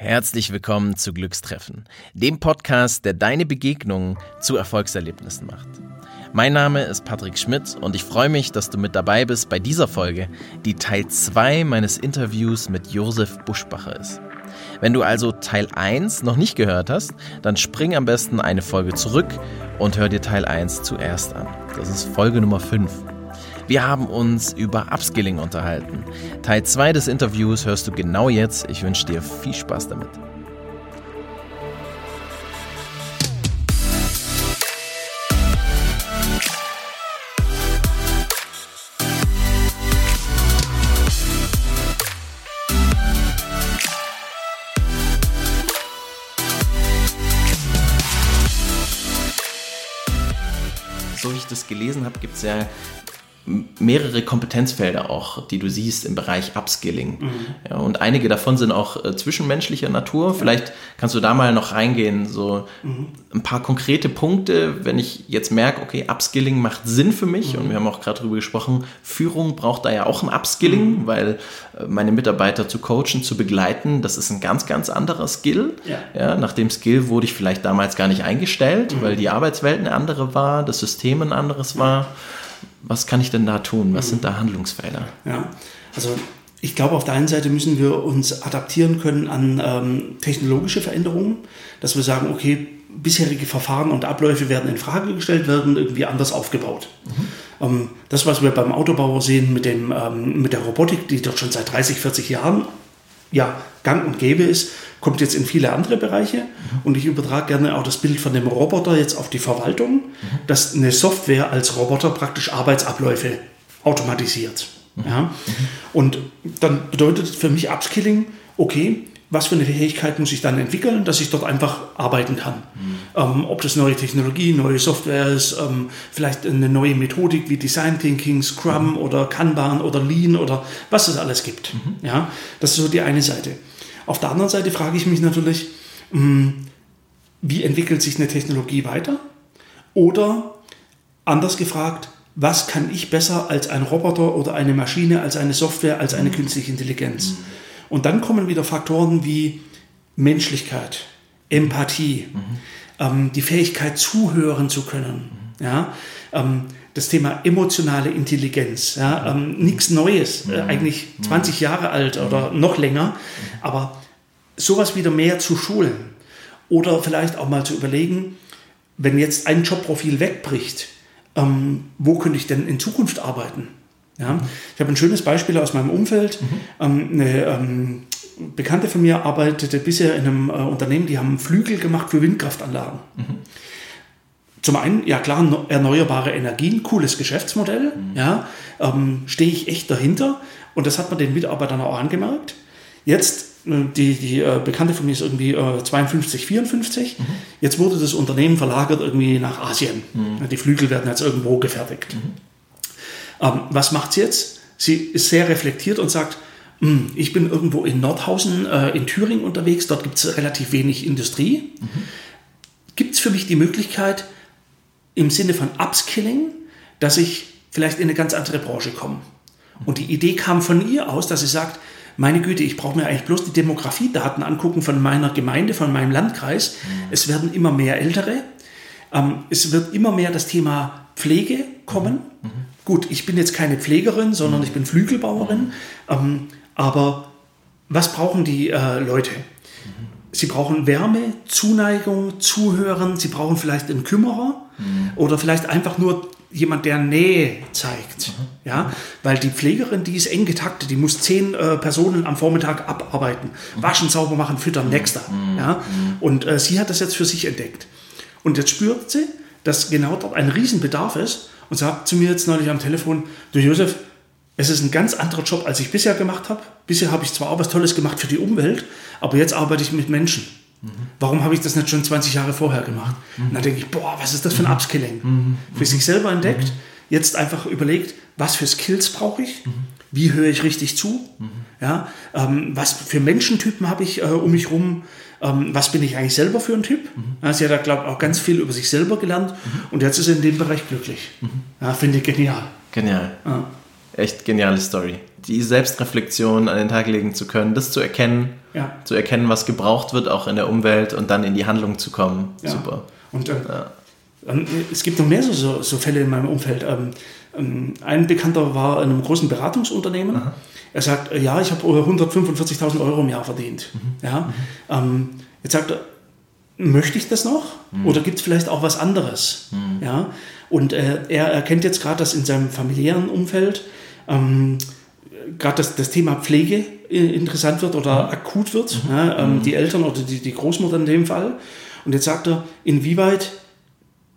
Herzlich willkommen zu Glückstreffen, dem Podcast, der deine Begegnungen zu Erfolgserlebnissen macht. Mein Name ist Patrick Schmidt und ich freue mich, dass du mit dabei bist bei dieser Folge, die Teil 2 meines Interviews mit Josef Buschbacher ist. Wenn du also Teil 1 noch nicht gehört hast, dann spring am besten eine Folge zurück und hör dir Teil 1 zuerst an. Das ist Folge Nummer 5. Wir haben uns über Upskilling unterhalten. Teil 2 des Interviews hörst du genau jetzt. Ich wünsche dir viel Spaß damit. so wie ich das gelesen habe, gibt es ja mehrere Kompetenzfelder auch, die du siehst im Bereich Upskilling. Mhm. Ja, und einige davon sind auch äh, zwischenmenschlicher Natur. Vielleicht kannst du da mal noch reingehen, so mhm. ein paar konkrete Punkte, wenn ich jetzt merke, okay, Upskilling macht Sinn für mich mhm. und wir haben auch gerade darüber gesprochen, Führung braucht da ja auch ein Upskilling, mhm. weil äh, meine Mitarbeiter zu coachen, zu begleiten, das ist ein ganz, ganz anderer Skill. Ja. ja nach dem Skill wurde ich vielleicht damals gar nicht eingestellt, mhm. weil die Arbeitswelt eine andere war, das System ein anderes war was kann ich denn da tun? Was sind da Handlungsfelder? Ja, also ich glaube, auf der einen Seite müssen wir uns adaptieren können an ähm, technologische Veränderungen, dass wir sagen, okay, bisherige Verfahren und Abläufe werden in Frage gestellt, werden irgendwie anders aufgebaut. Mhm. Ähm, das, was wir beim Autobauer sehen mit, dem, ähm, mit der Robotik, die dort schon seit 30, 40 Jahren ja, gang und gäbe ist, kommt jetzt in viele andere Bereiche. Und ich übertrage gerne auch das Bild von dem Roboter jetzt auf die Verwaltung, dass eine Software als Roboter praktisch Arbeitsabläufe automatisiert. Ja? Und dann bedeutet für mich Upskilling, okay, was für eine Fähigkeit muss ich dann entwickeln, dass ich dort einfach arbeiten kann. Mhm. Ähm, ob das neue Technologie, neue Software ist, ähm, vielleicht eine neue Methodik wie Design Thinking, Scrum mhm. oder Kanban oder Lean oder was es alles gibt. Mhm. Ja, das ist so die eine Seite. Auf der anderen Seite frage ich mich natürlich, hm, wie entwickelt sich eine Technologie weiter? Oder anders gefragt, was kann ich besser als ein Roboter oder eine Maschine, als eine Software, als eine künstliche Intelligenz? Und dann kommen wieder Faktoren wie Menschlichkeit, Empathie, mhm. ähm, die Fähigkeit zuhören zu können, mhm. ja, ähm, das Thema emotionale Intelligenz. Ja, ähm, Nichts Neues, äh, eigentlich 20 Jahre alt oder noch länger, aber sowas wieder mehr zu schulen oder vielleicht auch mal zu überlegen, wenn jetzt ein Jobprofil wegbricht, ähm, wo könnte ich denn in Zukunft arbeiten? Ja, ich habe ein schönes Beispiel aus meinem Umfeld. Mhm. Ähm, eine ähm, Bekannte von mir arbeitete bisher in einem äh, Unternehmen, die haben Flügel gemacht für Windkraftanlagen. Mhm. Zum einen, ja klar, erneuerbare Energien, cooles Geschäftsmodell, mhm. ja, ähm, stehe ich echt dahinter und das hat man den Mitarbeitern auch angemerkt. Jetzt, äh, die, die äh, Bekannte von mir ist irgendwie äh, 52, 54, mhm. jetzt wurde das Unternehmen verlagert irgendwie nach Asien. Mhm. Die Flügel werden jetzt irgendwo gefertigt. Mhm. Ähm, was macht sie jetzt? Sie ist sehr reflektiert und sagt, hm, ich bin irgendwo in Nordhausen äh, in Thüringen unterwegs, dort gibt es relativ wenig Industrie. Mhm. Gibt es für mich die Möglichkeit, im Sinne von Upskilling, dass ich vielleicht in eine ganz andere Branche komme? Und die Idee kam von ihr aus, dass sie sagt, meine Güte, ich brauche mir eigentlich bloß die Demografiedaten angucken von meiner Gemeinde, von meinem Landkreis. Mhm. Es werden immer mehr Ältere. Ähm, es wird immer mehr das Thema Pflege kommen. Mhm. Gut, ich bin jetzt keine Pflegerin, sondern ich bin Flügelbauerin. Ähm, aber was brauchen die äh, Leute? Sie brauchen Wärme, Zuneigung, Zuhören. Sie brauchen vielleicht einen Kümmerer mhm. oder vielleicht einfach nur jemand, der Nähe zeigt. Mhm. Ja, weil die Pflegerin, die ist eng getaktet, die muss zehn äh, Personen am Vormittag abarbeiten, mhm. waschen, sauber machen, füttern, mhm. nächster. Ja, und äh, sie hat das jetzt für sich entdeckt. Und jetzt spürt sie, dass genau dort ein Riesenbedarf ist und sagt zu mir jetzt neulich am Telefon, du Josef, es ist ein ganz anderer Job, als ich bisher gemacht habe. Bisher habe ich zwar auch was Tolles gemacht für die Umwelt, aber jetzt arbeite ich mit Menschen. Mhm. Warum habe ich das nicht schon 20 Jahre vorher gemacht? Mhm. Und dann denke ich, boah, was ist das für ein mhm. Upskilling? Mhm. Für sich selber entdeckt, mhm. jetzt einfach überlegt, was für Skills brauche ich? Mhm. Wie höre ich richtig zu? Ja, ähm, was für Menschentypen habe ich äh, um mich rum? ähm, was bin ich eigentlich selber für ein Typ. Mhm. sie hat da, glaube ich, auch ganz viel über sich selber gelernt und jetzt ist sie in dem Bereich glücklich. Ja, Finde ich genial. Genial. Ja. Echt geniale Story. Die Selbstreflexion an den Tag legen zu können, das zu erkennen Ja. Zu erkennen, was gebraucht wird, auch in der Umwelt und dann in die Handlung zu kommen. Ja. Super. Und äh, ähm, es gibt noch mehr so, so, so Fälle in meinem Umfeld. Ähm, ähm, ein Bekannter war in einem großen Beratungsunternehmen. Er sagt, äh, ja, ich habe 145.000 Euro im Jahr verdient. Ja? Ähm, jetzt sagt er, möchte ich das noch? Oder gibt es vielleicht auch was anderes? Ja? Und äh, er erkennt jetzt gerade, dass in seinem familiären Umfeld ähm, gerade das, das Thema Pflege äh, interessant wird oder akut wird. Ja, ähm, Die Eltern oder die, die Großmutter in dem Fall. Und jetzt sagt er, inwieweit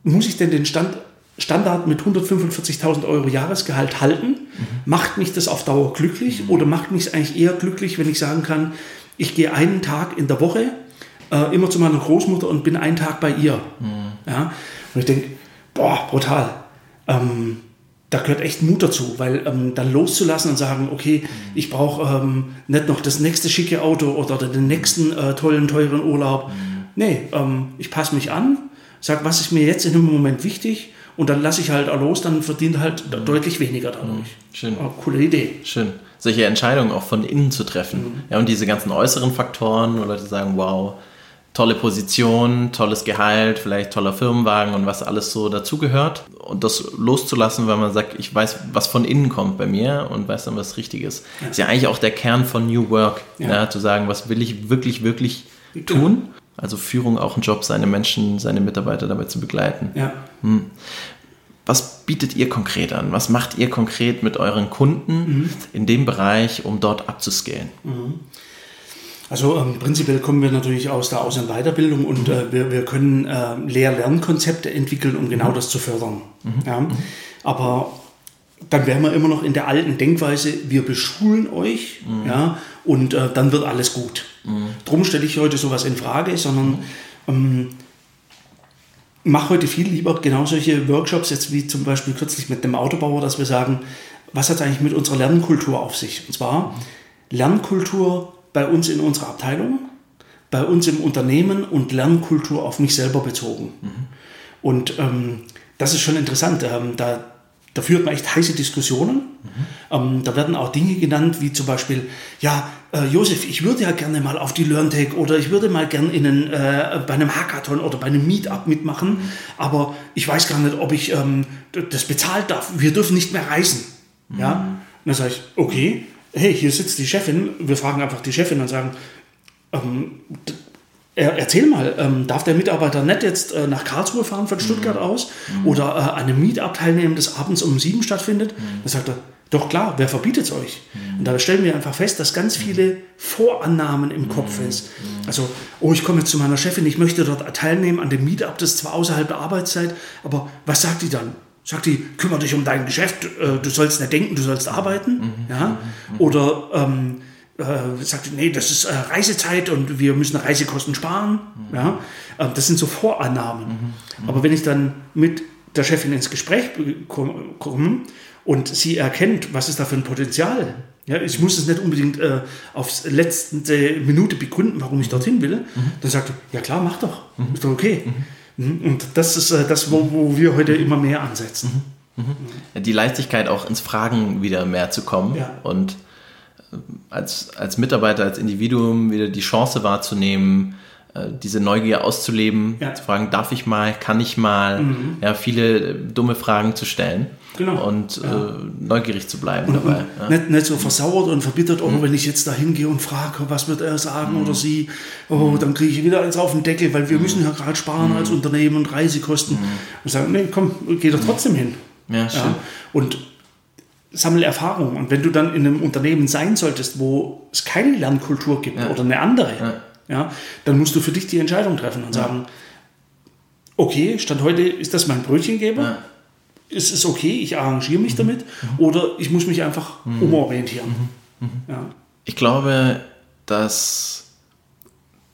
muss ich denn den Stand, Standard mit 145.000 Euro Jahresgehalt halten? Macht mich das auf Dauer glücklich oder macht mich es eigentlich eher glücklich, wenn ich sagen kann, ich gehe einen Tag in der Woche äh, immer zu meiner Großmutter und bin einen Tag bei ihr? Ja? Und ich denke, boah, brutal. Ähm, da gehört echt Mut dazu, weil ähm, dann loszulassen und sagen, okay, ich brauche ähm, nicht noch das nächste schicke Auto oder den nächsten äh, tollen, teuren Urlaub. Nee, ähm, ich passe mich an, sag, was ist mir jetzt in dem Moment wichtig und dann lasse ich halt auch los, dann verdient halt de- deutlich weniger dadurch. Schön. Ja, coole Idee. Schön. Solche Entscheidungen auch von innen zu treffen. Ja, und diese ganzen äußeren Faktoren, wo Leute sagen, wow, tolle Position, tolles Gehalt, vielleicht toller Firmenwagen und was alles so dazugehört. Und das loszulassen, weil man sagt, ich weiß, was von innen kommt bei mir und weiß dann, was richtig ist. Ist ja eigentlich auch der Kern von New Work, Ja. ja. zu sagen, was will ich wirklich, wirklich tun. Also Führung auch ein Job, seine Menschen, seine Mitarbeiter dabei zu begleiten. Ja. Was bietet ihr konkret an? Was macht ihr konkret mit euren Kunden in dem Bereich, um dort abzuscalen? Also ähm, prinzipiell kommen wir natürlich aus der Aus- und Weiterbildung und äh, wir, wir können äh, Lehr-Lernkonzepte entwickeln, um genau das zu fördern. Ja? Aber dann wären wir immer noch in der alten Denkweise, wir beschulen euch ja, und äh, dann wird alles gut. Drum stelle ich heute sowas in Frage, sondern ähm, mache heute viel lieber genau solche Workshops, jetzt wie zum Beispiel kürzlich mit dem Autobauer, dass wir sagen, was hat es eigentlich mit unserer Lernkultur auf sich? Und zwar Lernkultur bei uns in unserer Abteilung, bei uns im Unternehmen und Lernkultur auf mich selber bezogen. Und ähm, das ist schon interessant. Ähm, da, da führt man echt heiße Diskussionen. Ähm, da werden auch Dinge genannt, wie zum Beispiel, ja, äh, Josef, ich würde ja gerne mal auf die LearnTech oder ich würde mal gerne in einen, äh, bei einem Hackathon oder bei einem Meetup mitmachen, aber ich weiß gar nicht, ob ich ähm, das bezahlt darf. Wir dürfen nicht mehr reisen. Ja? Und dann sage ich, okay, hey, hier sitzt die Chefin. Wir fragen einfach die Chefin und sagen, ähm, er, erzähl mal, ähm, darf der Mitarbeiter nicht jetzt äh, nach Karlsruhe fahren von Stuttgart aus oder äh, an einem Meetup teilnehmen, das abends um sieben stattfindet? Dann sagt er, doch klar, wer verbietet es euch? Und da stellen wir einfach fest, dass ganz viele Vorannahmen im Kopf ist. Also, oh, ich komme jetzt zu meiner Chefin, ich möchte dort teilnehmen an dem Meetup, das ist zwar außerhalb der Arbeitszeit, aber was sagt die dann? Sagt die, kümmere dich um dein Geschäft, äh, du sollst nicht denken, du sollst arbeiten? Ja? Oder ähm, äh, sagt, nee, das ist äh, Reisezeit und wir müssen Reisekosten sparen. Ja? Äh, das sind so Vorannahmen. Aber wenn ich dann mit der Chefin ins Gespräch kom- komme und sie erkennt, was ist da für ein Potenzial, ja, ich muss es nicht unbedingt äh, aufs letzte Minute begründen, warum ich dorthin will, dann sagt er, ja klar, mach doch, ist doch okay. Mhm. Und das ist äh, das, wo, wo wir heute immer mehr ansetzen. Die Leichtigkeit auch ins Fragen wieder mehr zu kommen Ja. und äh, als, als Mitarbeiter, als Individuum wieder die Chance wahrzunehmen, diese Neugier auszuleben, Ja. Mhm. zu fragen, darf ich mal, kann ich mal, ja, viele äh, dumme Fragen zu stellen Genau. und Ja. äh, neugierig zu bleiben Und, dabei. und Ja. nicht, nicht so versauert und verbittert, oh, wenn ich jetzt da hingehe und frage, was wird er sagen oder sie, oh, dann kriege ich wieder eins auf den Deckel, weil wir müssen ja gerade sparen als Unternehmen und Reisekosten. Und sagen, nee, komm, geh doch trotzdem hin. Ja, schön. Und sammel Erfahrung. Und wenn du dann in einem Unternehmen sein solltest, wo es keine Lernkultur gibt oder eine andere, ja. dann musst du für dich die Entscheidung treffen und sagen, okay, Stand heute ist das mein Brötchengeber. Ja. Es ist okay, ich arrangiere mich damit oder ich muss mich einfach umorientieren. Ja. Ich glaube, dass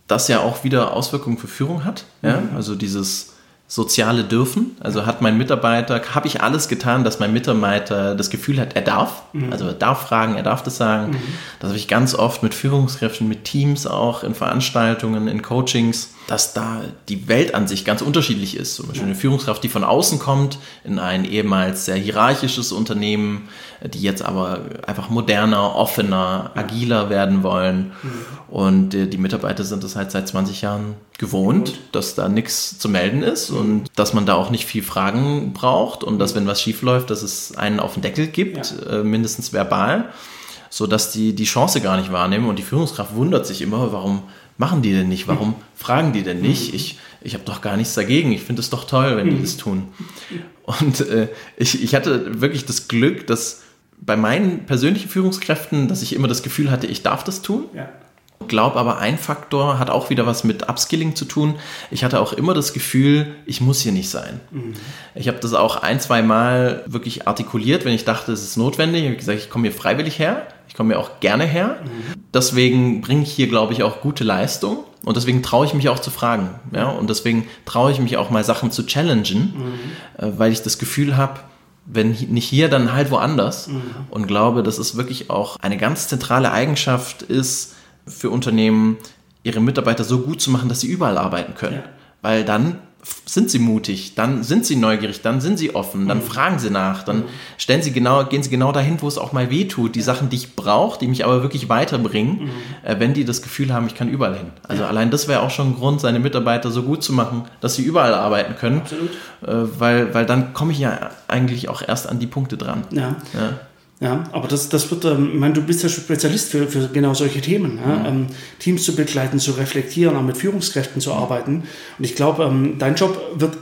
das ja auch wieder Auswirkungen für Führung hat. Ja? Also dieses soziale Dürfen. Also hat mein Mitarbeiter, habe ich alles getan, dass mein Mitarbeiter das Gefühl hat, er darf. Also er darf fragen, er darf das sagen. Das habe ich ganz oft mit Führungskräften, mit Teams auch, in Veranstaltungen, in Coachings. Dass da die Welt an sich ganz unterschiedlich ist. Zum Beispiel eine Führungskraft, die von außen kommt, in ein ehemals sehr hierarchisches Unternehmen, die jetzt aber einfach moderner, offener, agiler werden wollen. Mhm. Und die Mitarbeiter sind es halt seit 20 Jahren gewohnt, mhm. dass da nichts zu melden ist mhm. und dass man da auch nicht viel Fragen braucht und dass, wenn was schief läuft, dass es einen auf den Deckel gibt, ja. äh, mindestens verbal, sodass die die Chance gar nicht wahrnehmen und die Führungskraft wundert sich immer, warum machen die denn nicht? Warum fragen die denn nicht? Ich, ich habe doch gar nichts dagegen. Ich finde es doch toll, wenn die das tun. Und äh, ich, ich hatte wirklich das Glück, dass bei meinen persönlichen Führungskräften, dass ich immer das Gefühl hatte, ich darf das tun. Ja. Glaube aber, ein Faktor hat auch wieder was mit Upskilling zu tun. Ich hatte auch immer das Gefühl, ich muss hier nicht sein. Mhm. Ich habe das auch ein, zwei Mal wirklich artikuliert, wenn ich dachte, es ist notwendig. Ich habe gesagt, ich komme hier freiwillig her. Ich komme hier auch gerne her. Mhm. Deswegen bringe ich hier, glaube ich, auch gute Leistung. Und deswegen traue ich mich auch zu fragen. Ja? Und deswegen traue ich mich auch mal Sachen zu challengen, mhm. weil ich das Gefühl habe, wenn nicht hier, dann halt woanders. Mhm. Und glaube, dass es wirklich auch eine ganz zentrale Eigenschaft ist für Unternehmen, ihre Mitarbeiter so gut zu machen, dass sie überall arbeiten können. Ja. Weil dann sind sie mutig, dann sind sie neugierig, dann sind sie offen, dann mhm. fragen sie nach, dann mhm. stellen sie genau, gehen sie genau dahin, wo es auch mal weh tut. Die. Sachen, die ich brauche, die mich aber wirklich weiterbringen, mhm. äh, wenn die das Gefühl haben, ich kann überall hin. Also ja. allein das wäre auch schon ein Grund, seine Mitarbeiter so gut zu machen, dass sie überall arbeiten können. Absolut. Äh, weil, weil dann komme ich ja eigentlich auch erst an die Punkte dran. Ja. ja. Ja, aber das, das wird, ähm, ich meine, du bist ja Spezialist für, für genau solche Themen. Ja? Mhm. Ähm, Teams zu begleiten, zu reflektieren, auch mit Führungskräften zu arbeiten. Und ich glaube, ähm, dein Job wird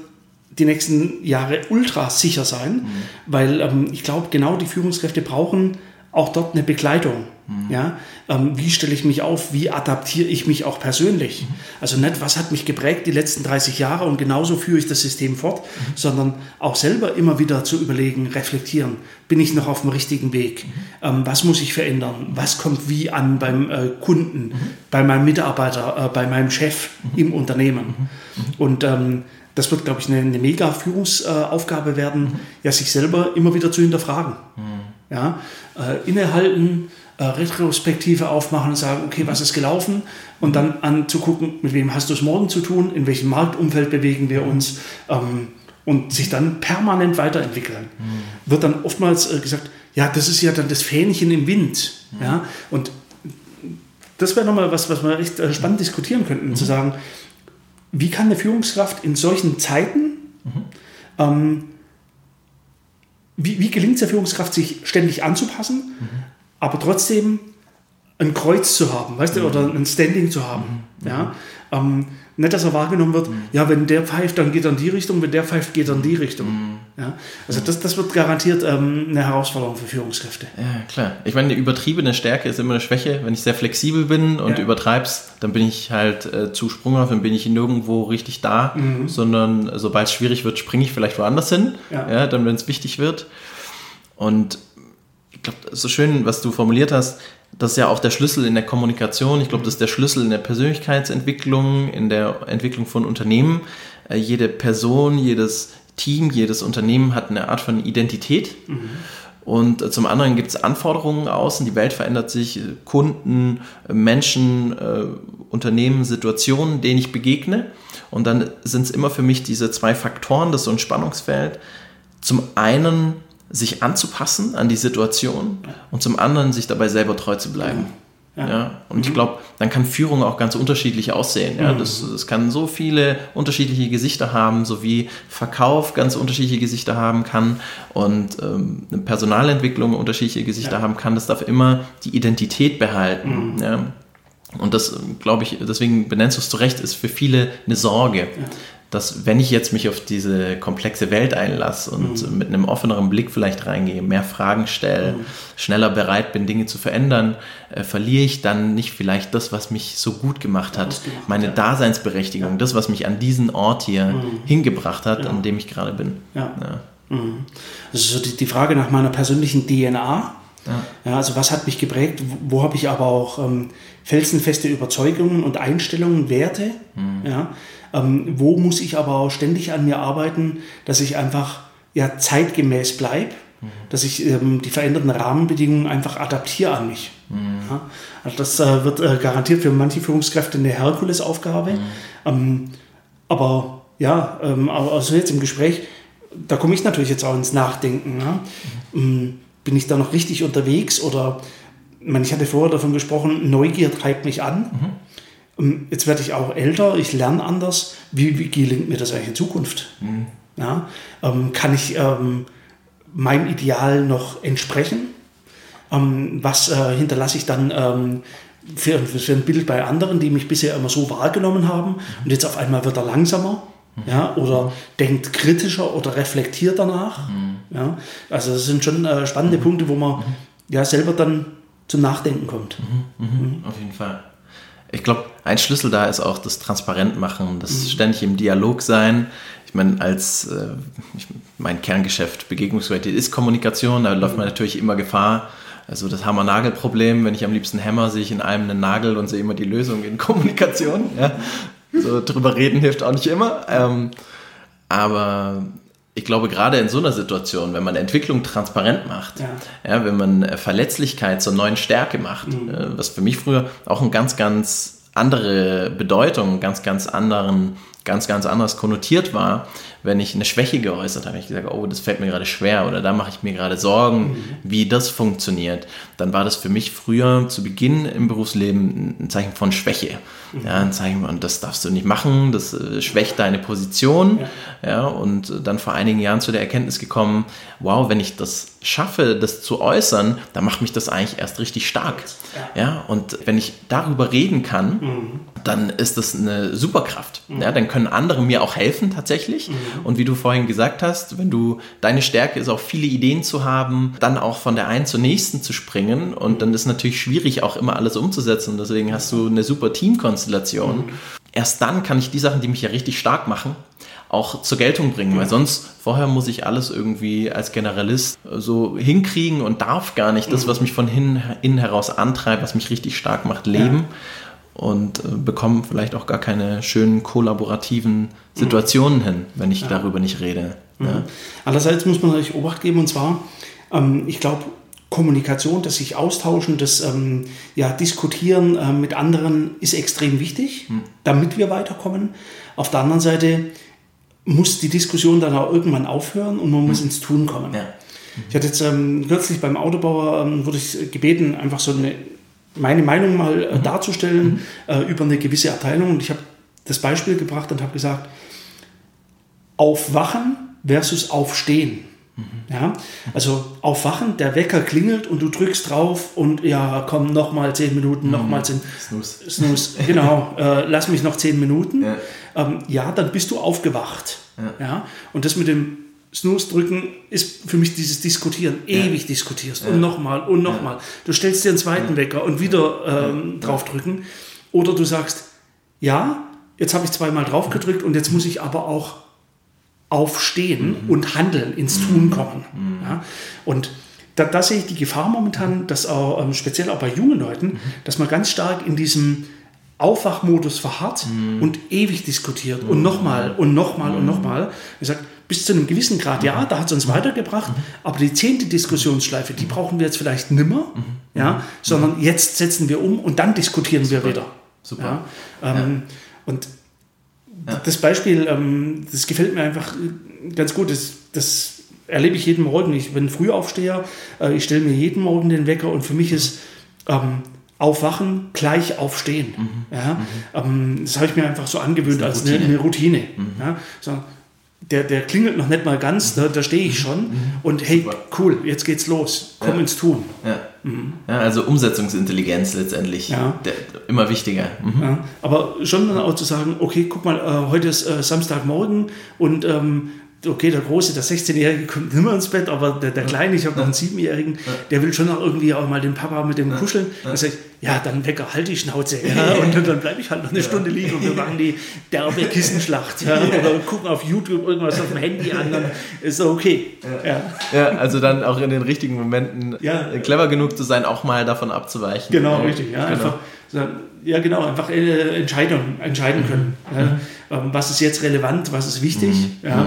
die nächsten Jahre ultra sicher sein, mhm. weil ähm, ich glaube, genau die Führungskräfte brauchen auch dort eine Begleitung. Mhm. Ja? Ähm, wie stelle ich mich auf? Wie adaptiere ich mich auch persönlich? Mhm. Also nicht, was hat mich geprägt die letzten 30 Jahre und genauso führe ich das System fort, mhm. sondern auch selber immer wieder zu überlegen, reflektieren. Bin ich noch auf dem richtigen Weg? Mhm. Ähm, was muss ich verändern? Was kommt wie an beim äh, Kunden, mhm. bei meinem Mitarbeiter, äh, bei meinem Chef mhm. im Unternehmen? Und ähm, das wird, glaube ich, eine, eine mega Führungsaufgabe werden, ja, sich selber immer wieder zu hinterfragen. Ja, äh, innehalten, äh, Retrospektive aufmachen und sagen, okay, was ist gelaufen? Und dann anzugucken, mit wem hast du es morgen zu tun, in welchem Marktumfeld bewegen wir uns ähm, und sich dann permanent weiterentwickeln. Mhm. Wird dann oftmals äh, gesagt, ja, das ist ja dann das Fähnchen im Wind. Mhm. Ja? Und das wäre nochmal was, was wir echt äh, spannend diskutieren könnten, mhm. zu sagen, wie kann eine Führungskraft in solchen Zeiten mhm. ähm, wie, wie gelingt es der Führungskraft, sich ständig anzupassen, mhm. Aber trotzdem ein Kreuz zu haben, weißt du, mhm. oder ein Standing zu haben. Mhm. Ja? Ähm, nicht, dass er wahrgenommen wird, mhm. ja, wenn der pfeift, dann geht er in die Richtung, wenn der pfeift, geht er in die Richtung. Mhm. Ja? Also das, das wird garantiert ähm, eine Herausforderung für Führungskräfte. Ja, klar. Ich meine, eine übertriebene Stärke ist immer eine Schwäche. Wenn ich sehr flexibel bin und ja. übertreib's, dann bin ich halt äh, zu sprunghaft, dann bin ich nirgendwo richtig da, mhm. sondern sobald es schwierig wird, springe ich vielleicht woanders hin, ja. ja dann wenn es wichtig wird. Und ich glaube, so schön, was du formuliert hast, das ist ja auch der Schlüssel in der Kommunikation. Ich glaube, das ist der Schlüssel in der Persönlichkeitsentwicklung, in der Entwicklung von Unternehmen. Äh, jede Person, jedes Team, jedes Unternehmen hat eine Art von Identität. Mhm. Und äh, zum anderen gibt es Anforderungen außen, die Welt verändert sich, Kunden, Menschen, äh, Unternehmen, Situationen, denen ich begegne. Und dann sind es immer für mich diese zwei Faktoren, das ist so ein Spannungsfeld. Zum einen sich anzupassen an die Situation und zum anderen sich dabei selber treu zu bleiben. Ja. ja. Und mhm. ich glaube, dann kann Führung auch ganz unterschiedlich aussehen. Ja. Mhm. Das, das kann so viele unterschiedliche Gesichter haben, so wie Verkauf ganz unterschiedliche Gesichter haben kann und ähm, eine Personalentwicklung unterschiedliche Gesichter ja. haben kann. Das darf immer die Identität behalten. Mhm. Ja. Und das, glaube ich, deswegen benennst du es zu Recht, ist für viele eine Sorge. Dass wenn ich jetzt mich auf diese komplexe Welt einlasse und mhm. mit einem offeneren Blick vielleicht reingehe, mehr Fragen stelle, mhm. schneller bereit bin, Dinge zu verändern, äh, verliere ich dann nicht vielleicht das, was mich so gut gemacht hat, gemacht, meine ja. Daseinsberechtigung, ja. das, was mich an diesen Ort hier mhm. hingebracht hat, ja. an dem ich gerade bin. Ja. Also die, die Frage nach meiner persönlichen DNA. Ja. also was hat mich geprägt? Wo, wo habe ich aber auch ähm, felsenfeste Überzeugungen und Einstellungen, Werte? Mhm. Ja, ähm, wo muss ich aber auch ständig an mir arbeiten, dass ich einfach ja, zeitgemäß bleibe, dass ich ähm, die veränderten Rahmenbedingungen einfach adaptiere an mich. Mhm. Ja? Also das äh, wird äh, garantiert für manche Führungskräfte eine Herkulesaufgabe. Mhm. Ähm, aber ja, ähm, also jetzt im Gespräch, da komme ich natürlich jetzt auch ins Nachdenken. Ja? Mhm. Bin ich da noch richtig unterwegs oder ich hatte vorher davon gesprochen, Neugier treibt mich an. Mhm. Ähm, jetzt werde ich auch älter, ich lerne anders. Wie, wie gelingt mir das eigentlich in Zukunft? Mhm. Ja, ähm, kann ich ähm, meinem Ideal noch entsprechen? Ähm, was äh, hinterlasse ich dann ähm, für, für, ein Bild bei anderen, die mich bisher immer so wahrgenommen haben? Mhm. Und jetzt auf einmal wird er langsamer. Mhm. Ja, oder denkt kritischer oder reflektiert danach. Mhm. Ja, also das sind schon äh, spannende mhm. Punkte, wo man ja selber dann zum Nachdenken kommt. Auf jeden Fall. Ich glaube, ein Schlüssel da ist auch das Transparentmachen, das mhm. ständig im Dialog sein. Ich meine, als äh, ich, mein Kerngeschäft Begegnungsqualität ist Kommunikation, da mhm. läuft man natürlich immer Gefahr. Also das Hammer-Nagel-Problem, wenn ich am liebsten hämmer, sehe ich in einem einen Nagel und sehe immer die Lösung in Kommunikation. Ja. So drüber reden hilft auch nicht immer. Ähm, aber ich glaube, gerade in so einer Situation, wenn man Entwicklung transparent macht, ja. ja wenn man äh, Verletzlichkeit zur neuen Stärke macht, mhm. Äh, was für mich früher auch ein ganz, ganz andere Bedeutung, ganz, ganz anderen ganz, ganz anders konnotiert war, wenn ich eine Schwäche geäußert habe. Ich gesagt, oh, das fällt mir gerade schwer oder da mache ich mir gerade Sorgen, mhm. wie das funktioniert. Dann war das für mich früher zu Beginn im Berufsleben ein Zeichen von Schwäche. Mhm. Ja, ein Zeichen von, das darfst du nicht machen, das äh, schwächt deine Position. Ja. ja, und dann vor einigen Jahren zu der Erkenntnis gekommen, wow, wenn ich das schaffe, das zu äußern, dann macht mich das eigentlich erst richtig stark. Ja, ja und wenn ich darüber reden kann, mhm. Dann ist das eine Superkraft. Mhm. Ja, dann können andere mir auch helfen tatsächlich. Mhm. Und wie du vorhin gesagt hast, wenn du deine Stärke ist auch viele Ideen zu haben, dann auch von der einen zur nächsten zu springen und dann ist natürlich schwierig auch immer alles umzusetzen. Deswegen hast du eine super Teamkonstellation. Mhm. Erst dann kann ich die Sachen, die mich ja richtig stark machen, auch zur Geltung bringen, weil sonst vorher muss ich alles irgendwie als Generalist so hinkriegen und darf gar nicht das, mhm. was mich von innen heraus antreibt, was mich richtig stark macht, leben. Ja und äh, bekommen vielleicht auch gar keine schönen kollaborativen Situationen mhm. hin, wenn ich ja. darüber nicht rede. Mhm. Ja. Andererseits muss man natürlich Obacht geben und zwar, ähm, ich glaube, Kommunikation, das sich austauschen, das ähm, ja, Diskutieren äh, mit anderen ist extrem wichtig, mhm. damit wir weiterkommen. Auf der anderen Seite muss die Diskussion dann auch irgendwann aufhören und man muss mhm. ins Tun kommen. Ja. Ich hatte jetzt ähm, kürzlich beim Autobauer, ähm, wurde ich gebeten, einfach so eine meine Meinung mal äh, mhm. darzustellen mhm. äh, über eine gewisse Abteilung. Und ich habe das Beispiel gebracht und habe gesagt, aufwachen versus aufstehen. Mhm. Ja, also aufwachen, der Wecker klingelt und du drückst drauf und ja, komm, nochmal zehn Minuten, nochmal zehn. Snooze. Snooze, genau, äh, lass mich noch zehn Minuten. Ja. Ähm, ja, dann bist du aufgewacht. Ja. ja. Und das mit dem Snooze drücken ist für mich dieses Diskutieren. Ewig ja. diskutierst ja. und nochmal und nochmal. Ja. Du stellst dir einen zweiten Wecker und wieder ähm, draufdrücken. Oder du sagst, ja, jetzt habe ich zweimal drauf gedrückt und jetzt muss ich aber auch aufstehen mhm. und handeln, ins mhm. Tun kommen. Mhm. Und da, da, sehe ich die Gefahr momentan, dass auch, ähm, speziell auch bei jungen Leuten, mhm. dass man ganz stark in diesem Aufwachmodus verharrt mhm. und ewig diskutiert und nochmal und nochmal und nochmal. Ich sage, bis zu einem gewissen Grad, ja, mhm. da hat es uns weitergebracht, mhm. aber die zehnte Diskussionsschleife, die brauchen wir jetzt vielleicht nimmer, mhm. ja, sondern jetzt setzen wir um und dann diskutieren Super. wir wieder. Super. Ja, ähm. Und das Beispiel, ähm, das gefällt mir einfach ganz gut. Das, das erlebe ich jeden Morgen. Ich bin Frühaufsteher, äh, ich stelle mir jeden Morgen den Wecker und für mich ist ähm, Aufwachen gleich aufstehen. Mhm. Ja? Mhm. Ähm, das habe ich mir einfach so angewöhnt eine als. Eine, eine Routine. Mhm. Ja? So, der, der klingelt noch nicht mal ganz, da, da stehe ich schon. Mhm. Und hey, cool, jetzt geht's los, komm ja. ins Tun. Ja. Mhm. ja. also Umsetzungsintelligenz letztendlich, ja. Der, immer wichtiger. Mhm. Aber schon dann auch zu sagen, okay, guck mal, äh, heute ist äh, Samstagmorgen und ähm, okay, der Große, der 16-Jährige kommt mehr ins Bett, aber der, der Kleine, ich habe noch einen 7-Jährigen, der will schon noch irgendwie auch mal den Papa mit dem kuscheln. Ja. sage ich, ja, dann Wecker, halt die Schnauze. Ja, und dann bleibe ich halt noch eine Stunde liegen und wir machen die derbe Kissenschlacht. Ja, oder gucken auf YouTube irgendwas auf dem Handy an, dann ist so okay. Ja. ja, also dann auch in den richtigen Momenten clever genug zu sein, auch mal davon abzuweichen. Genau, richtig. Ja, genau. einfach ja, genau, einfach äh, Entscheidung, entscheiden können. Mhm. Ja, ähm, was ist jetzt relevant, was ist wichtig. Mhm. Ja.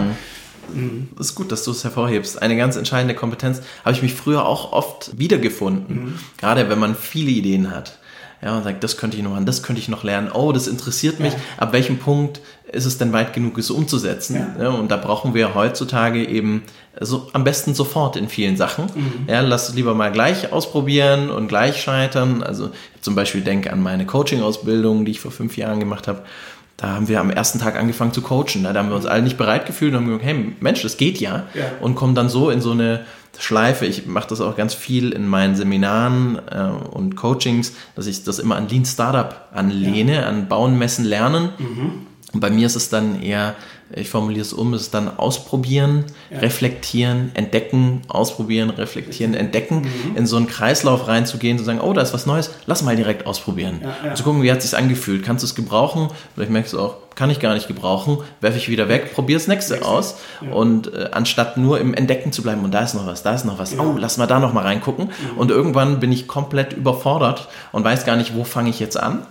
Mhm. Das ist gut, dass du es hervorhebst. Eine ganz entscheidende Kompetenz habe ich mich früher auch oft wiedergefunden. Mhm. Gerade wenn man viele Ideen hat. Ja, und sagt, das könnte ich noch machen, das könnte ich noch lernen. Oh, das interessiert mich. Ja. Ab welchem Punkt ist es denn weit genug, es umzusetzen? Ja. Ja, und da brauchen wir heutzutage eben so, am besten sofort in vielen Sachen. Mhm. Ja, lass es lieber mal gleich ausprobieren und gleich scheitern. Also zum Beispiel denke an meine Coaching-Ausbildung, die ich vor fünf Jahren gemacht habe. Da haben wir am ersten Tag angefangen zu coachen. Da haben wir uns alle nicht bereit gefühlt und haben gesagt, hey Mensch, das geht ja. Und kommen dann so in so eine Schleife. Ich mache das auch ganz viel in meinen Seminaren äh, und Coachings, dass ich das immer an Lean Startup anlehne, ja. an Bauen, Messen, Lernen. Mhm. Und bei mir ist es dann eher, ich formuliere es um, ist es dann ausprobieren, ja. reflektieren, entdecken, ausprobieren, reflektieren, entdecken, mhm. in so einen Kreislauf reinzugehen, zu sagen, oh, da ist was Neues, lass mal direkt ausprobieren. Ja, ja. Zu gucken, wie hat es sich angefühlt, kannst du es gebrauchen? Vielleicht merkst du auch, kann ich gar nicht gebrauchen, werfe ich wieder weg, probier das nächste Nächste. aus. Und äh, anstatt nur im Entdecken zu bleiben, und da ist noch was, da ist noch was, oh, lass mal da noch mal reingucken. Mhm. Und irgendwann bin ich komplett überfordert und weiß gar nicht, wo fange ich jetzt an.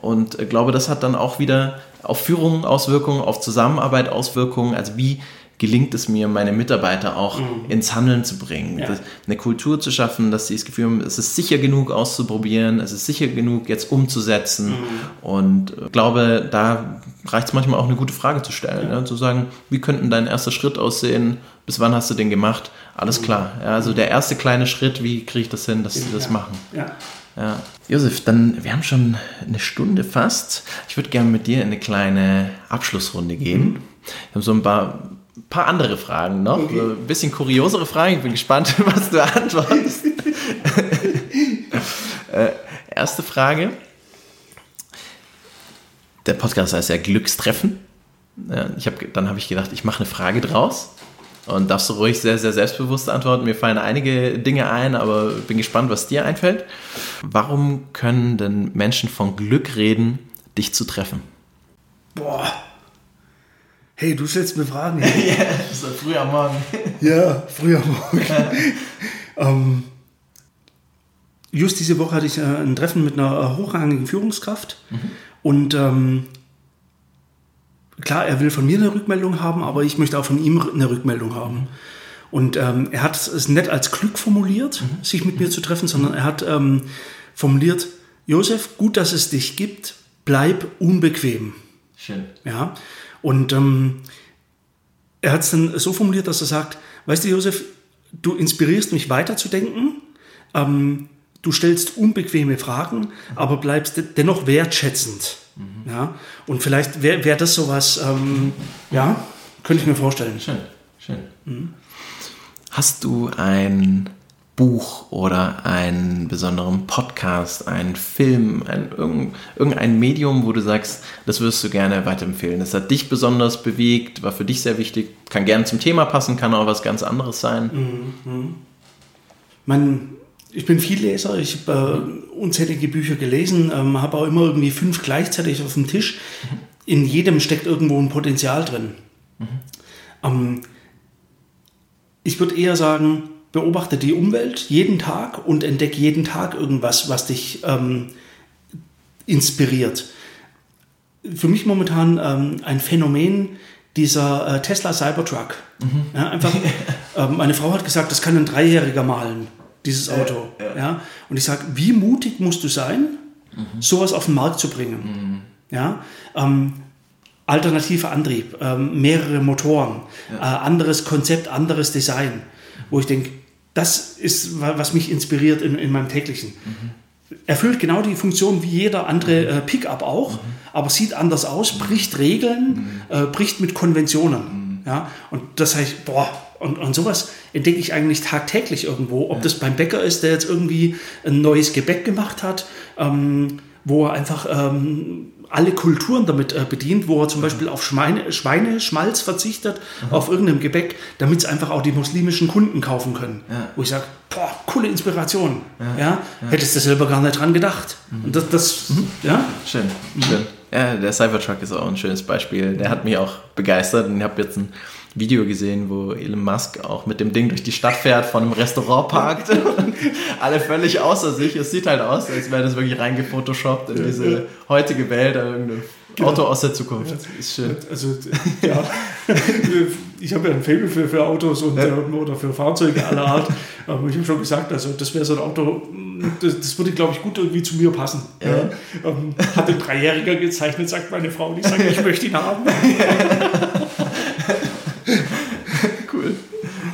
Und äh, glaube, das hat dann auch wieder auf Führung Auswirkungen, auf Zusammenarbeit Auswirkungen. Also wie gelingt es mir, meine Mitarbeiter auch mhm. ins Handeln zu bringen. Ja. Eine Kultur zu schaffen, dass sie das Gefühl haben, es ist sicher genug auszuprobieren, es ist sicher genug jetzt umzusetzen. Mhm. Und ich glaube, da reicht es manchmal auch eine gute Frage zu stellen. Ja. Ne? Zu sagen, wie könnte dein erster Schritt aussehen? Bis wann hast du den gemacht? Alles mhm. klar. Ja, also der erste kleine Schritt, wie kriege ich das hin, dass sie das machen? Ja. Josef, dann, wir haben schon eine Stunde fast. Ich würde gerne mit dir in eine kleine Abschlussrunde gehen. Mhm. Wir haben so ein paar, paar andere Fragen noch, okay. so ein bisschen kuriosere Fragen. Ich bin gespannt, was du antwortest. äh, erste Frage. Der Podcast heißt ja Glückstreffen. Ja, ich hab, dann habe ich gedacht, ich mache eine Frage draus. Und darfst du ruhig sehr, sehr selbstbewusst antworten. Mir fallen einige Dinge ein, aber bin gespannt, was dir einfällt. Warum können denn Menschen von Glück reden, dich zu treffen? Boah. Hey, du stellst mir Fragen. ja, so früh am Morgen. ja, früh am Morgen. ähm, just diese Woche hatte ich äh, ein Treffen mit einer hochrangigen Führungskraft. Mhm. Und ähm, klar, er will von mir eine Rückmeldung haben, aber ich möchte auch von ihm eine Rückmeldung haben. Und ähm, er hat es nicht als Glück formuliert, mhm. sich mit mir zu treffen, sondern er hat ähm, formuliert, Josef, gut, dass es dich gibt, bleib unbequem. Schön. Ja. Und ähm, er hat es dann so formuliert, dass er sagt, weißt du, Josef, du inspirierst mich weiterzudenken, ähm, du stellst unbequeme Fragen, aber bleibst dennoch wertschätzend. Mhm. Ja? Und vielleicht wäre wär das sowas, ähm, ja, könnte ich mir vorstellen. Schön, schön. Mhm. Hast du ein Buch oder einen besonderen Podcast, einen Film, ein, irgendein Medium, wo du sagst, das wirst du gerne weiterempfehlen. Das hat dich besonders bewegt, war für dich sehr wichtig, kann gerne zum Thema passen, kann auch was ganz anderes sein. Mhm. Mein ich bin viel Leser, ich habe äh, unzählige Bücher gelesen, ähm, habe auch immer irgendwie fünf gleichzeitig auf dem Tisch. In jedem steckt irgendwo ein Potenzial drin. Mhm. Ähm, ich würde eher sagen, beobachte die Umwelt jeden Tag und entdecke jeden Tag irgendwas, was dich ähm, inspiriert. Für mich momentan ähm, ein Phänomen dieser äh, Tesla Cybertruck. Mhm. Ja, einfach, äh, meine Frau hat gesagt, das kann ein Dreijähriger malen dieses Auto. Ja, ja. Und ich sage, wie mutig musst du sein, mhm. sowas auf den Markt zu bringen? Mhm. Ja. Ähm, alternativer Antrieb, ähm, mehrere Motoren, äh, anderes Konzept, anderes Design, wo ich denke, das ist, was mich inspiriert in, in meinem täglichen. Mhm. Erfüllt genau die Funktion wie jeder andere äh, Pickup auch, mhm. aber sieht anders aus, bricht Regeln, mhm. äh, bricht mit Konventionen. Mhm. Ja? Und das heißt, boah, und, und sowas entdecke ich eigentlich tagtäglich irgendwo. Ob ja. das beim Bäcker ist, der jetzt irgendwie ein neues Gebäck gemacht hat, ähm, wo er einfach ähm, alle Kulturen damit äh, bedient, wo er zum mhm. Beispiel auf Schweine, Schweineschmalz verzichtet, mhm. auf irgendeinem Gebäck, damit es einfach auch die muslimischen Kunden kaufen können. Ja. Wo ich sage, boah, coole Inspiration. Ja. ja? Hättest du selber gar nicht dran gedacht. Mhm. Und das, das mhm. ja. Schön, schön. Ja, der Cybertruck ist auch ein schönes Beispiel. Der hat mich auch begeistert und ich habe jetzt ein Video gesehen, wo Elon Musk auch mit dem Ding durch die Stadt fährt, von einem Restaurant parkt alle völlig außer sich. Es sieht halt aus, als wäre das wirklich reingefotoshoppt in diese heutige Welt, irgendein Genau. Auto aus der Zukunft. Ja. Ist schön. Also, ja, ich habe ja ein Faible für, für Autos und, ja. ähm, oder für Fahrzeuge aller Art. Aber ich habe schon gesagt, also das wäre so ein Auto, das, das würde, glaube ich, gut irgendwie zu mir passen. Ja. Ähm, hat ein Dreijähriger gezeichnet, sagt meine Frau. Und ich sage, ich möchte ihn haben. cool.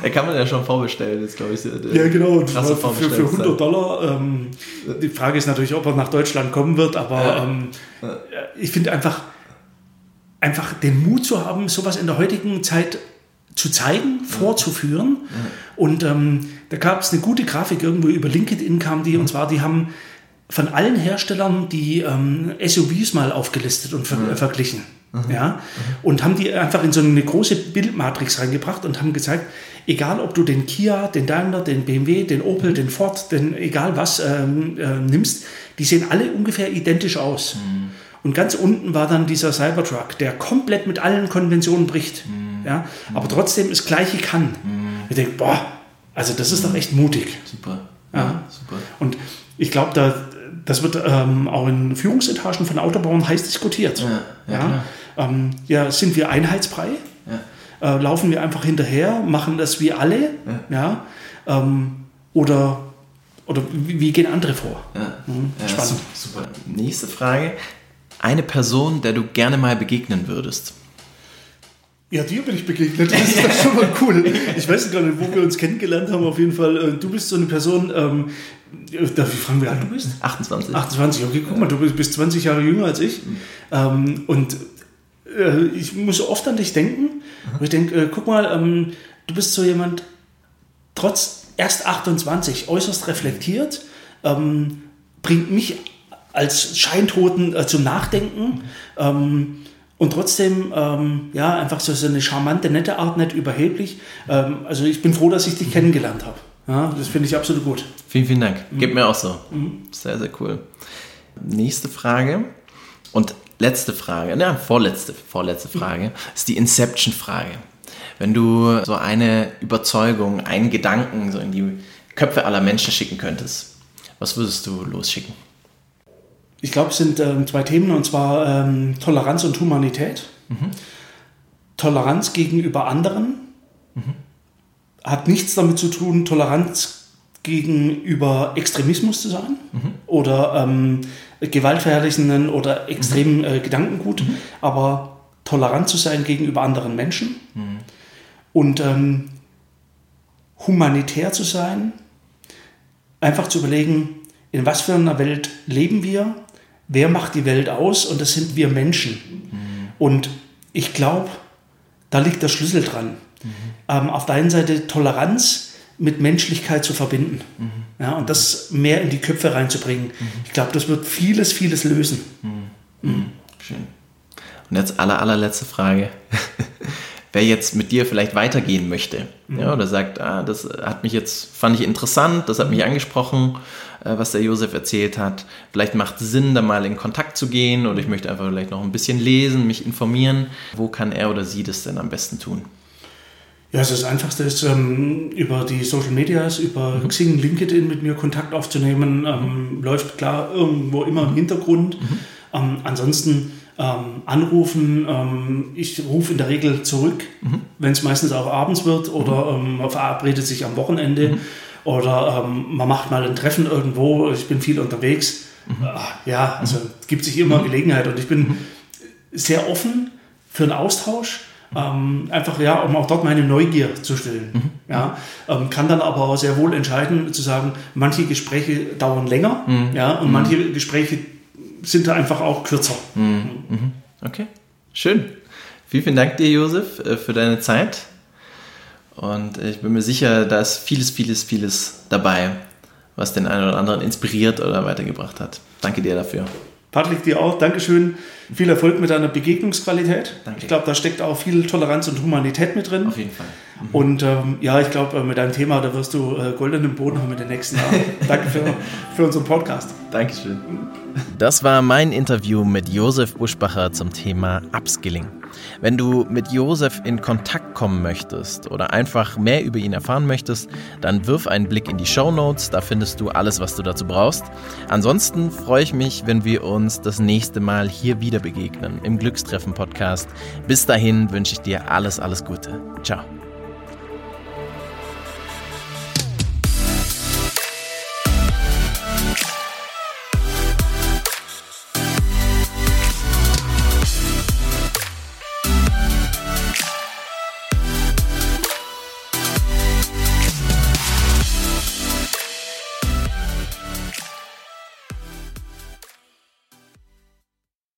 Er kann man ja schon vorbestellen, ist glaube ich. Ja, genau. Für, für 100 Dollar. Ähm, die Frage ist natürlich, ob er nach Deutschland kommen wird, aber ja. ähm, ich finde einfach, einfach den Mut zu haben, sowas in der heutigen Zeit zu zeigen, vorzuführen. Ja. Und ähm, da gab es eine gute Grafik irgendwo über LinkedIn kam die, und zwar die haben von allen Herstellern die ähm, SUVs mal aufgelistet und ver mhm. verglichen. Mhm. Ja? Und haben die einfach in so eine große Bildmatrix reingebracht und haben gezeigt, egal ob du den Kia, den Daimler, den BMW, den Opel, den Ford, den egal was ähm, äh, nimmst, die sehen alle ungefähr identisch aus. Mhm. Und ganz unten war dann dieser Cybertruck, der komplett mit allen Konventionen bricht. Mhm. Ja? Aber trotzdem das Gleiche kann. Mhm. Ich denke, boah, also das ist doch echt mutig. Super. Ja, super. Und ich glaube, da, das wird ähm, auch in Führungsetagen von Autobauern heiß diskutiert. Ja, ja, ja. Ähm, ja sind wir einheitsbrei? Ja. Äh, laufen wir einfach hinterher, machen das wie alle? Ja. Ähm, oder oder wie, gehen andere vor? Ja. Mhm. Spannend. Super. Nächste Frage. Eine Person, der du gerne mal begegnen würdest? Ja, dir bin ich begegnet. Das ist doch schon mal cool. Ich weiß gar nicht, wo wir uns kennengelernt haben. Auf jeden Fall, äh, du bist so eine Person, ähm, darf ich fragen, wie alt du bist? 28. 28, okay, guck mal, du bist 20 Jahre jünger als ich. Ähm, und äh, ich muss oft an dich denken. Mhm. Ich denke, äh, guck mal, ähm, du bist so jemand, trotz erst 28, äußerst reflektiert, ähm, bringt mich als Scheintoten äh, zum Nachdenken. Mhm. und trotzdem, ähm, ja, einfach so, so eine charmante, nette Art, nicht überheblich. Ähm, also ich bin froh, dass ich dich mhm. kennengelernt habe. Ja, das finde ich absolut gut. Vielen, vielen Dank. Mhm. Geht mir auch so. Mhm. Sehr, sehr cool. Nächste Frage und letzte Frage, ne, vorletzte, vorletzte Frage, ist die Inception-Frage. Wenn du so eine Überzeugung, einen Gedanken so in die Köpfe aller Menschen schicken könntest, was würdest du losschicken? Ich glaube, es sind ähm, zwei Themen, und zwar ähm, Toleranz und Humanität. Mhm. Toleranz gegenüber anderen mhm. hat nichts damit zu tun, Toleranz gegenüber Extremismus zu sein mhm. oder ähm, gewaltverherrlichenden oder extremen mhm. äh, Gedankengut, mhm. aber tolerant zu sein gegenüber anderen Menschen mhm. und ähm, humanitär zu sein, einfach zu überlegen, in was für einer Welt leben wir, wer macht die Welt aus und das sind wir Menschen. Mhm. Und ich glaube, da liegt der Schlüssel dran. Mhm. Ähm, auf der einen Seite Toleranz mit Menschlichkeit zu verbinden mhm. ja, und das mehr in die Köpfe reinzubringen. Mhm. Ich glaube, das wird vieles, vieles lösen. Mhm. mhm. Schön. Und jetzt aller, allerletzte Frage. Wer jetzt mit dir vielleicht weitergehen möchte mhm. ja, oder sagt, ah, das hat mich jetzt, fand ich interessant, das hat mich angesprochen, äh, was der Josef erzählt hat. Vielleicht macht es Sinn, da mal in Kontakt zu gehen oder ich möchte einfach vielleicht noch ein bisschen lesen, mich informieren. Wo kann er oder sie das denn am besten tun? Ja, also das Einfachste ist, ähm, über die Social Medias, über mhm. Xing, LinkedIn mit mir Kontakt aufzunehmen. Ähm, mhm. läuft klar irgendwo immer im Hintergrund. Mhm. Ähm, ansonsten ähm, anrufen. Ähm, ich rufe in der Regel zurück, mhm. wenn es meistens auch abends wird oder mhm. ähm, man verabredet sich am Wochenende oder man macht mal ein Treffen irgendwo. Ich bin viel unterwegs. Äh, ja, also gibt sich immer Gelegenheit und ich bin sehr offen für einen Austausch ähm, einfach ja, um auch dort meine Neugier zu stillen. Mhm. Ja, ähm, kann dann aber auch sehr wohl entscheiden, zu sagen, manche Gespräche dauern länger mhm. ja, und mhm. manche Gespräche sind da einfach auch kürzer. Mhm. Mhm. Okay, schön. Vielen, vielen Dank dir, Josef, äh, für deine Zeit. Und ich bin mir sicher, da ist vieles, vieles, vieles dabei, was den einen oder anderen inspiriert oder weitergebracht hat. Danke dir dafür. Patrick, dir auch. Dankeschön. Viel Erfolg mit deiner Begegnungsqualität. Danke. Ich glaube, da steckt auch viel Toleranz und Humanität mit drin. Auf jeden Fall. Mhm. Und ähm, ja, ich glaube, äh, mit deinem Thema, da wirst du äh, goldenen Boden haben mit den nächsten Jahren. Danke für, für unseren Podcast. Dankeschön. Das war mein Interview mit Josef Buschbacher zum Thema Upskilling. Wenn du mit Josef in Kontakt kommen möchtest oder einfach mehr über ihn erfahren möchtest, dann wirf einen Blick in die Show Notes, da findest du alles, was du dazu brauchst. Ansonsten freue ich mich, wenn wir uns das nächste Mal hier wieder begegnen im Glückstreffen Podcast. Bis dahin wünsche ich dir alles, alles Gute. Ciao.